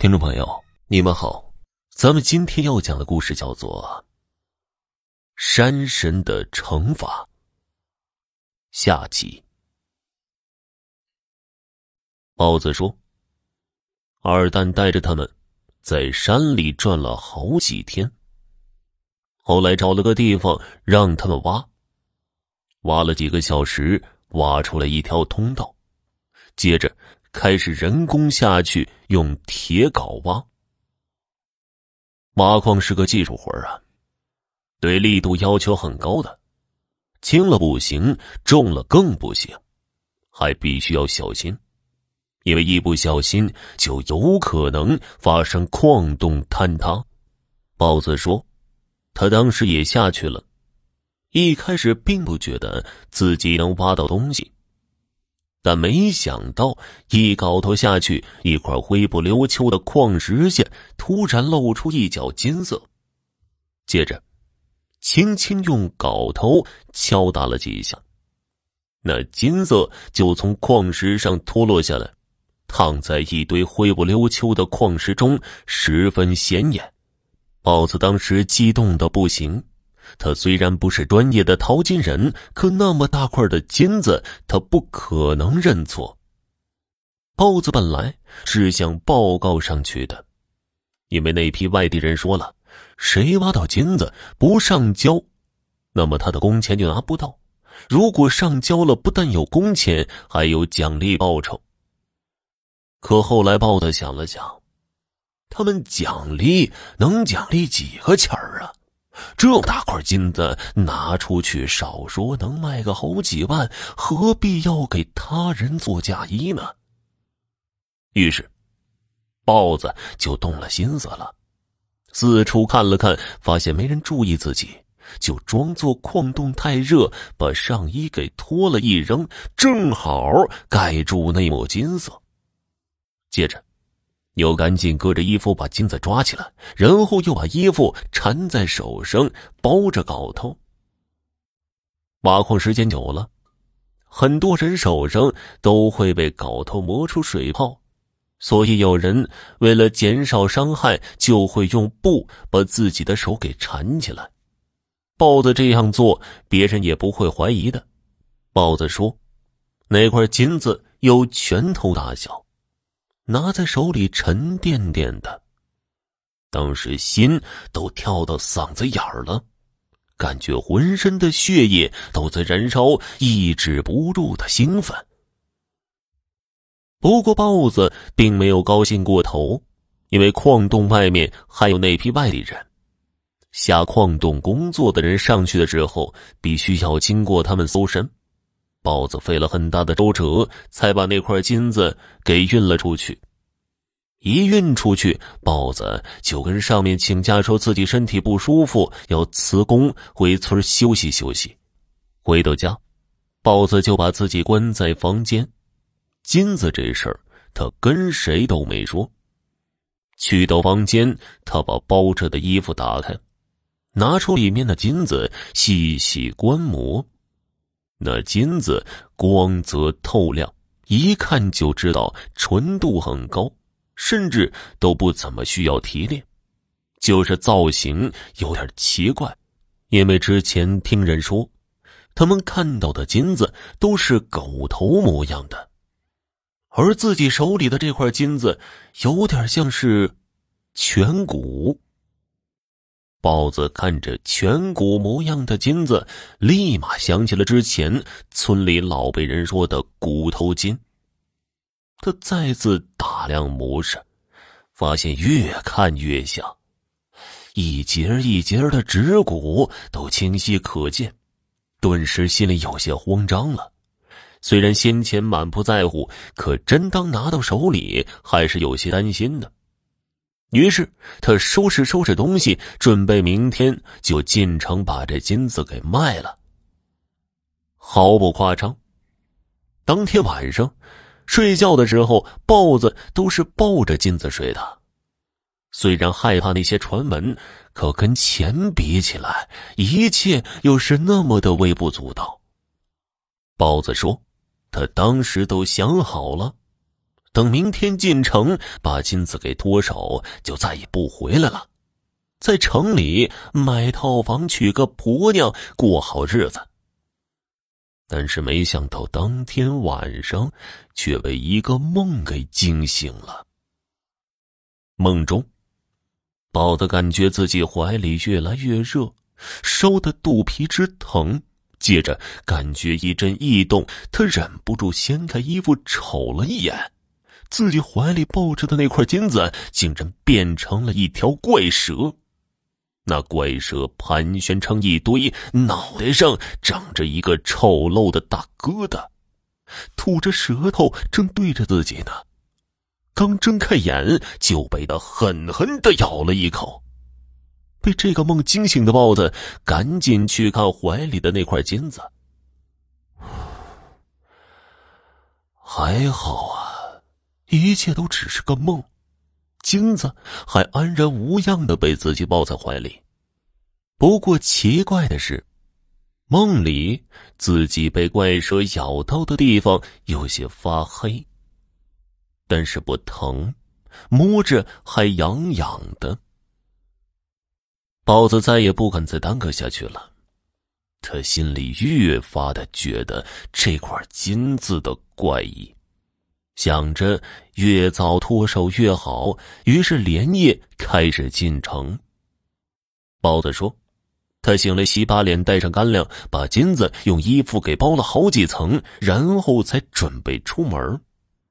听众朋友，你们好，咱们今天要讲的故事叫做《山神的惩罚》下集。豹子说：“二蛋带着他们在山里转了好几天，后来找了个地方让他们挖，挖了几个小时，挖出了一条通道，接着。”开始人工下去用铁镐挖，挖矿是个技术活啊，对力度要求很高的，轻了不行，重了更不行，还必须要小心，因为一不小心就有可能发生矿洞坍塌。豹子说，他当时也下去了，一开始并不觉得自己能挖到东西。但没想到，一镐头下去，一块灰不溜秋的矿石下突然露出一角金色。接着，轻轻用镐头敲打了几下，那金色就从矿石上脱落下来，躺在一堆灰不溜秋的矿石中，十分显眼。豹子当时激动的不行。他虽然不是专业的淘金人，可那么大块的金子，他不可能认错。豹子本来是想报告上去的，因为那批外地人说了，谁挖到金子不上交，那么他的工钱就拿不到；如果上交了，不但有工钱，还有奖励报酬。可后来豹子想了想，他们奖励能奖励几个钱儿啊？这么大块金子拿出去，少说能卖个好几万，何必要给他人做嫁衣呢？于是，豹子就动了心思了，四处看了看，发现没人注意自己，就装作矿洞太热，把上衣给脱了一扔，正好盖住那抹金色。接着。又赶紧搁着衣服把金子抓起来，然后又把衣服缠在手上，包着镐头。挖矿时间久了，很多人手上都会被镐头磨出水泡，所以有人为了减少伤害，就会用布把自己的手给缠起来。豹子这样做，别人也不会怀疑的。豹子说：“那块金子有拳头大小。”拿在手里沉甸甸的，当时心都跳到嗓子眼儿了，感觉浑身的血液都在燃烧，抑制不住的兴奋。不过豹子并没有高兴过头，因为矿洞外面还有那批外地人，下矿洞工作的人上去的时候，必须要经过他们搜身。豹子费了很大的周折，才把那块金子给运了出去。一运出去，豹子就跟上面请假，说自己身体不舒服，要辞工回村休息休息。回到家，豹子就把自己关在房间。金子这事儿，他跟谁都没说。去到房间，他把包着的衣服打开，拿出里面的金子，细细观摩。那金子光泽透亮，一看就知道纯度很高，甚至都不怎么需要提炼，就是造型有点奇怪。因为之前听人说，他们看到的金子都是狗头模样的，而自己手里的这块金子有点像是颧骨。豹子看着颧骨模样的金子，立马想起了之前村里老辈人说的骨头金。他再次打量模式，发现越看越像，一节一节的指骨都清晰可见，顿时心里有些慌张了。虽然先前满不在乎，可真当拿到手里，还是有些担心的。于是他收拾收拾东西，准备明天就进城把这金子给卖了。毫不夸张，当天晚上睡觉的时候，豹子都是抱着金子睡的。虽然害怕那些传闻，可跟钱比起来，一切又是那么的微不足道。豹子说：“他当时都想好了。”等明天进城把金子给脱手，就再也不回来了，在城里买套房，娶个婆娘，过好日子。但是没想到当天晚上，却被一个梦给惊醒了。梦中，宝子感觉自己怀里越来越热，烧得肚皮直疼。接着感觉一阵异动，他忍不住掀开衣服瞅了一眼，自己怀里抱着的那块金子竟然变成了一条怪蛇。那怪蛇盘旋成一堆，脑袋上长着一个丑陋的大疙瘩，吐着舌头，正对着自己呢。刚睁开眼，就被他狠狠的咬了一口。被这个梦惊醒的豹子，赶紧去看怀里的那块金子。还好啊，一切都只是个梦。金子还安然无恙的被自己抱在怀里。不过奇怪的是，梦里自己被怪蛇咬到的地方有些发黑，但是不疼，摸着还痒痒的。豹子再也不敢再耽搁下去了，他心里越发的觉得这块金子的怪异。想着越早脱手越好，于是连夜开始进城。包子说：“他醒来洗把脸，带上干粮，把金子用衣服给包了好几层，然后才准备出门。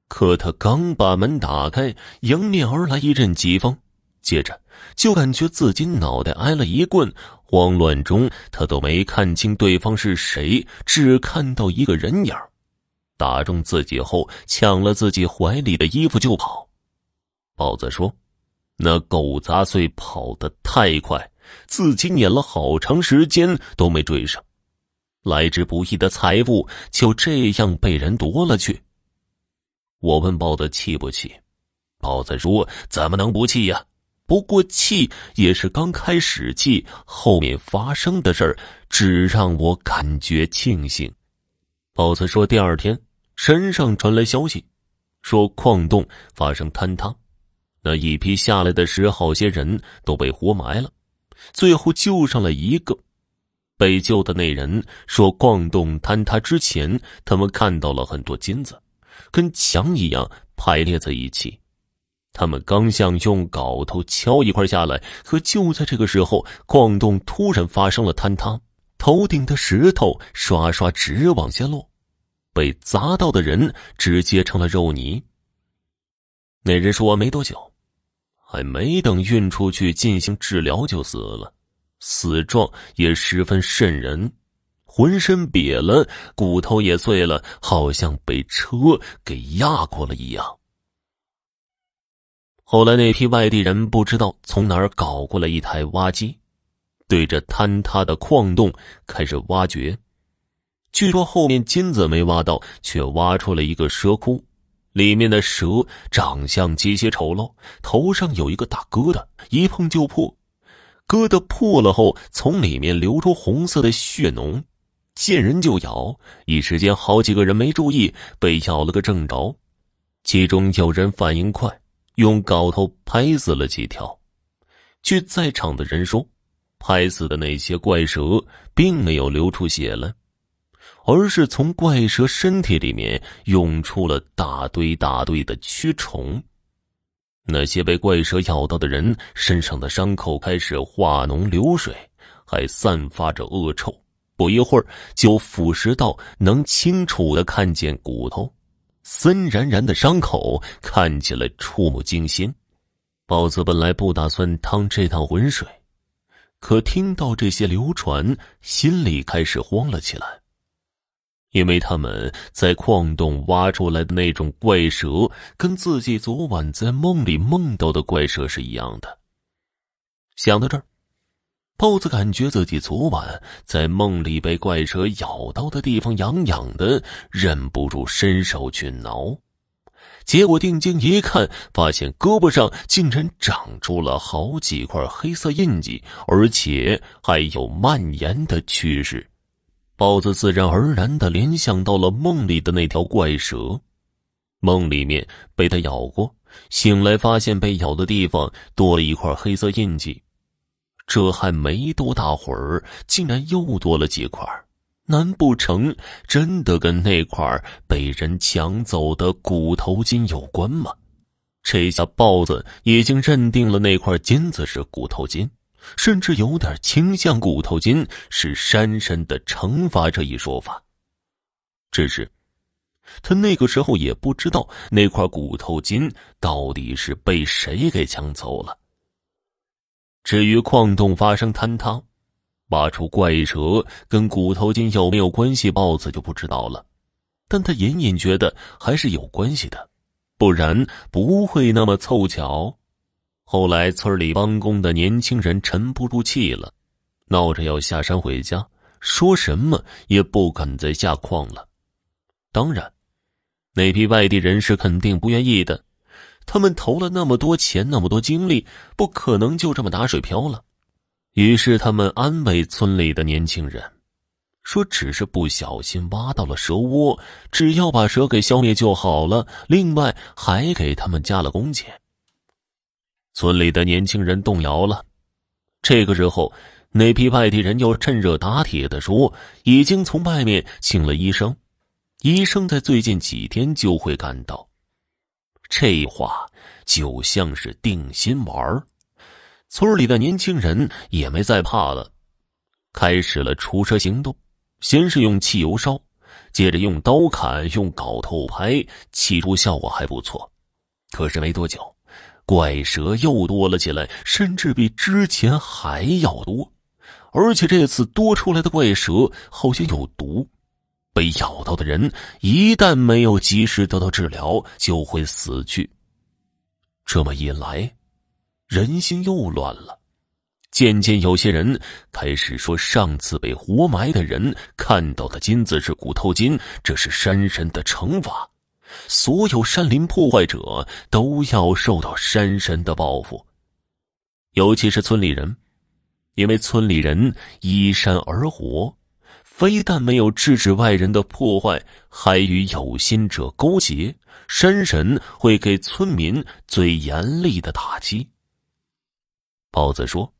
可他刚把门打开，迎面而来一阵疾风，接着就感觉自己脑袋挨了一棍。慌乱中，他都没看清对方是谁，只看到一个人影。”打中自己后，抢了自己怀里的衣服就跑。豹子说：“那狗杂碎跑得太快，自己撵了好长时间都没追上，来之不易的财物就这样被人夺了去。”我问豹子气不气？豹子说：“怎么能不气呀？不过气也是刚开始气，后面发生的事儿只让我感觉庆幸。”豹子说：“第二天。”山上传来消息，说矿洞发生坍塌，那一批下来的石好些人都被活埋了，最后救上了一个。被救的那人说，矿洞坍塌之前，他们看到了很多金子，跟墙一样排列在一起。他们刚想用镐头敲一块下来，可就在这个时候，矿洞突然发生了坍塌，头顶的石头刷刷直往下落。被砸到的人直接成了肉泥。那人说：“没多久，还没等运出去进行治疗就死了，死状也十分瘆人，浑身瘪了，骨头也碎了，好像被车给压过了一样。”后来那批外地人不知道从哪儿搞过来一台挖机，对着坍塌的矿洞开始挖掘。据说后面金子没挖到，却挖出了一个蛇窟，里面的蛇长相极其丑陋，头上有一个大疙瘩，一碰就破。疙瘩破了后，从里面流出红色的血脓，见人就咬。一时间，好几个人没注意，被咬了个正着。其中有人反应快，用镐头拍死了几条。据在场的人说，拍死的那些怪蛇并没有流出血来。而是从怪蛇身体里面涌出了大堆大堆的蛆虫，那些被怪蛇咬到的人身上的伤口开始化脓流水，还散发着恶臭。不一会儿就腐蚀到能清楚的看见骨头，森然然的伤口看起来触目惊心。豹子本来不打算趟这趟浑水，可听到这些流传，心里开始慌了起来。因为他们在矿洞挖出来的那种怪蛇，跟自己昨晚在梦里梦到的怪蛇是一样的。想到这儿，豹子感觉自己昨晚在梦里被怪蛇咬到的地方痒痒的，忍不住伸手去挠，结果定睛一看，发现胳膊上竟然长出了好几块黑色印记，而且还有蔓延的趋势。豹子自然而然的联想到了梦里的那条怪蛇，梦里面被它咬过，醒来发现被咬的地方多了一块黑色印记。这还没多大会儿，竟然又多了几块。难不成真的跟那块被人抢走的骨头筋有关吗？这下豹子已经认定了那块金子是骨头筋，甚至有点倾向骨头筋是山神的惩罚这一说法。只是。他那个时候也不知道那块骨头筋到底是被谁给抢走了。至于矿洞发生坍塌，挖出怪蛇跟骨头筋有没有关系，豹子就不知道了。但他隐隐觉得还是有关系的，不然不会那么凑巧。后来村里帮工的年轻人沉不住气了，闹着要下山回家，说什么也不肯再下矿了。当然。那批外地人是肯定不愿意的，他们投了那么多钱，那么多精力，不可能就这么打水漂了。于是他们安慰村里的年轻人，说只是不小心挖到了蛇窝，只要把蛇给消灭就好了。另外还给他们加了工钱。村里的年轻人动摇了。这个时候，那批外地人又趁热打铁的说，已经从外面请了医生。医生在最近几天就会赶到，这话就像是定心丸村里的年轻人也没再怕了，开始了出车行动。先是用汽油烧，接着用刀砍，用镐头拍，起初效果还不错。可是没多久，怪蛇又多了起来，甚至比之前还要多，而且这次多出来的怪蛇好像有毒。被咬到的人一旦没有及时得到治疗，就会死去。这么一来，人心又乱了。渐渐，有些人开始说，上次被活埋的人看到的金子是骨头金，这是山神的惩罚。所有山林破坏者都要受到山神的报复。尤其是村里人，因为村里人依山而活。非但没有制止外人的破坏，还与有心者勾结，山神会给村民最严厉的打击。豹子说：“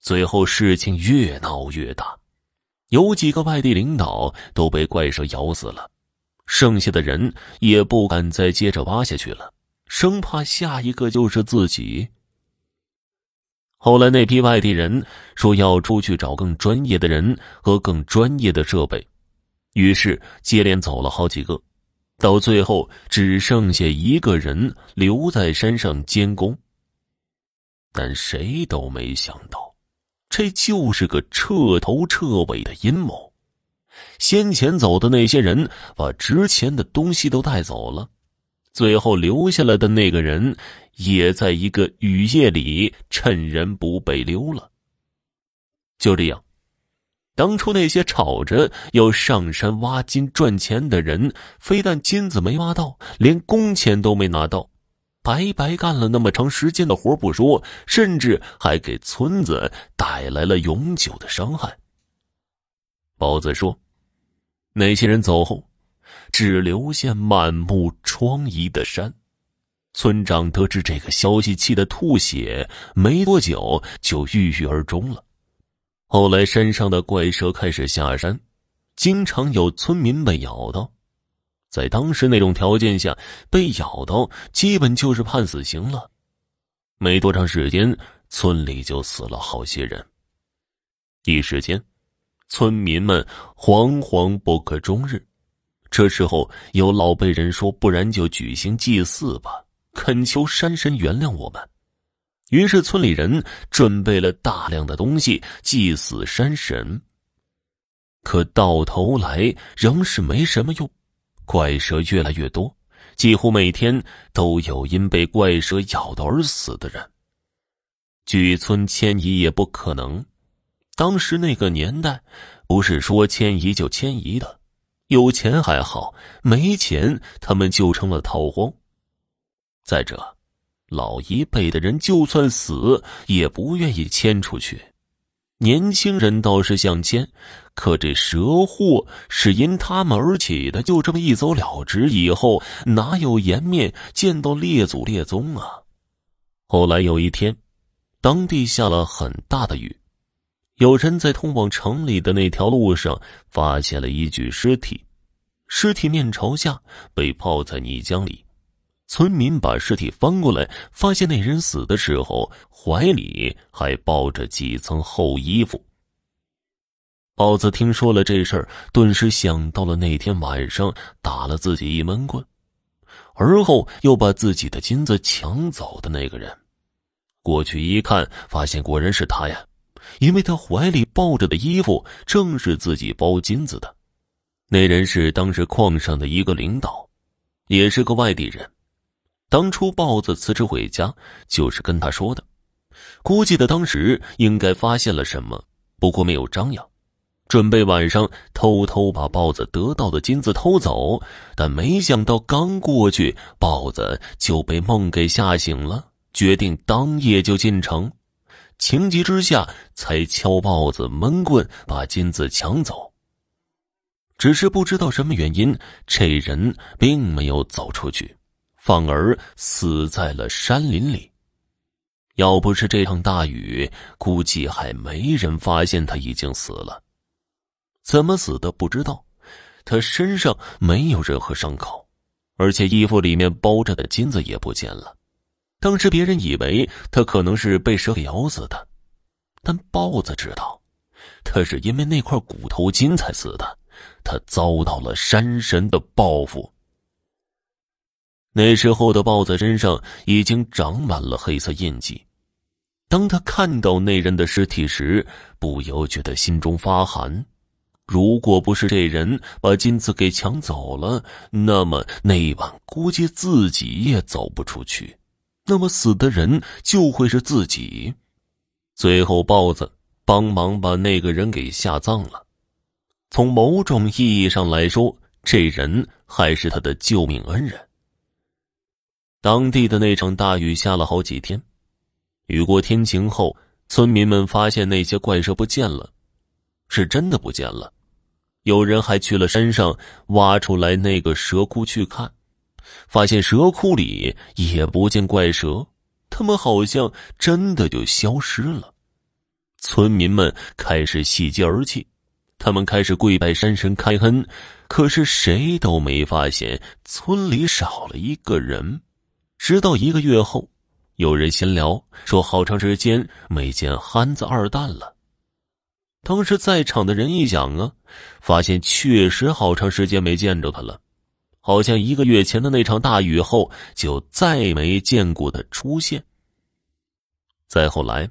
最后事情越闹越大，有几个外地领导都被怪兽咬死了，剩下的人也不敢再接着挖下去了，生怕下一个就是自己。”后来那批外地人说要出去找更专业的人和更专业的设备，于是接连走了好几个，到最后只剩下一个人留在山上监工。但谁都没想到，这就是个彻头彻尾的阴谋。先前走的那些人把值钱的东西都带走了。最后留下来的那个人，也在一个雨夜里趁人不备溜了。就这样，当初那些吵着要上山挖金赚钱的人，非但金子没挖到，连工钱都没拿到，白白干了那么长时间的活不说，甚至还给村子带来了永久的伤害。包子说：“那些人走后。”只留下满目疮痍的山。村长得知这个消息，气得吐血，没多久就郁郁而终了。后来山上的怪蛇开始下山，经常有村民被咬到。在当时那种条件下，被咬到基本就是判死刑了。没多长时间，村里就死了好些人。一时间，村民们惶惶不可终日。这时候有老辈人说：“不然就举行祭祀吧，恳求山神原谅我们。”于是村里人准备了大量的东西祭祀山神。可到头来仍是没什么用，怪蛇越来越多，几乎每天都有因被怪蛇咬到而死的人。举村迁移也不可能，当时那个年代，不是说迁移就迁移的。有钱还好，没钱他们就成了逃荒。再者，老一辈的人就算死也不愿意迁出去，年轻人倒是想迁，可这蛇祸是因他们而起的，就这么一走了之，以后哪有颜面见到列祖列宗啊？后来有一天，当地下了很大的雨，有人在通往城里的那条路上发现了一具尸体，尸体面朝下，被泡在泥浆里。村民把尸体翻过来，发现那人死的时候怀里还抱着几层厚衣服。豹子听说了这事儿，顿时想到了那天晚上打了自己一闷棍，而后又把自己的金子抢走的那个人。过去一看，发现果然是他呀，因为他怀里抱着的衣服正是自己包金子的。那人是当时矿上的一个领导，也是个外地人。当初豹子辞职回家，就是跟他说的。估计他当时应该发现了什么，不过没有张扬，准备晚上偷偷把豹子得到的金子偷走。但没想到刚过去，豹子就被梦给吓醒了，决定当夜就进城。情急之下，才敲豹子闷棍，把金子抢走。只是不知道什么原因，这人并没有走出去。反而死在了山林里。要不是这场大雨，估计还没人发现他已经死了。怎么死的不知道，他身上没有任何伤口，而且衣服里面包着的金子也不见了。当时别人以为他可能是被蛇咬死的，但豹子知道，他是因为那块骨头金才死的。他遭到了山神的报复。那时候的豹子身上已经长满了黑色印记，当他看到那人的尸体时，不由觉得心中发寒。如果不是这人把金子给抢走了，那么那一晚估计自己也走不出去，那么死的人就会是自己。最后，豹子帮忙把那个人给下葬了。从某种意义上来说，这人还是他的救命恩人。当地的那场大雨下了好几天，雨过天晴后，村民们发现那些怪蛇不见了，是真的不见了。有人还去了山上挖出来那个蛇窟去看，发现蛇窟里也不见怪蛇，他们好像真的就消失了。村民们开始喜极而泣，他们开始跪拜山神开恩，可是谁都没发现村里少了一个人。直到一个月后，有人闲聊说：“好长时间没见憨子二蛋了。”当时在场的人一想啊，发现确实好长时间没见着他了，好像一个月前的那场大雨后就再没见过他出现。再后来，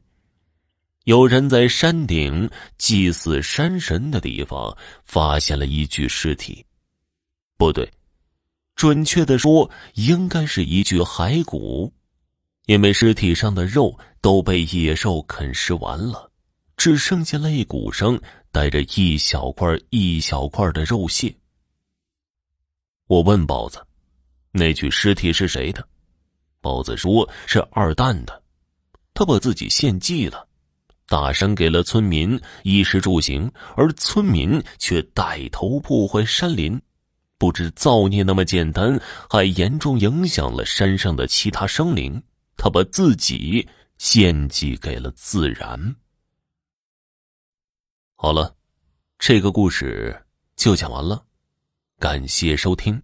有人在山顶祭祀山神的地方发现了一具尸体，不对。准确的说，应该是一具骸骨，因为尸体上的肉都被野兽啃食完了，只剩下肋骨上带着一小块一小块的肉屑。我问包子：“那具尸体是谁的？”包子说是二蛋的，他把自己献祭了，大山给了村民衣食住行，而村民却带头破坏山林。不止造孽那么简单，还严重影响了山上的其他生灵。他把自己献祭给了自然。好了，这个故事就讲完了，感谢收听。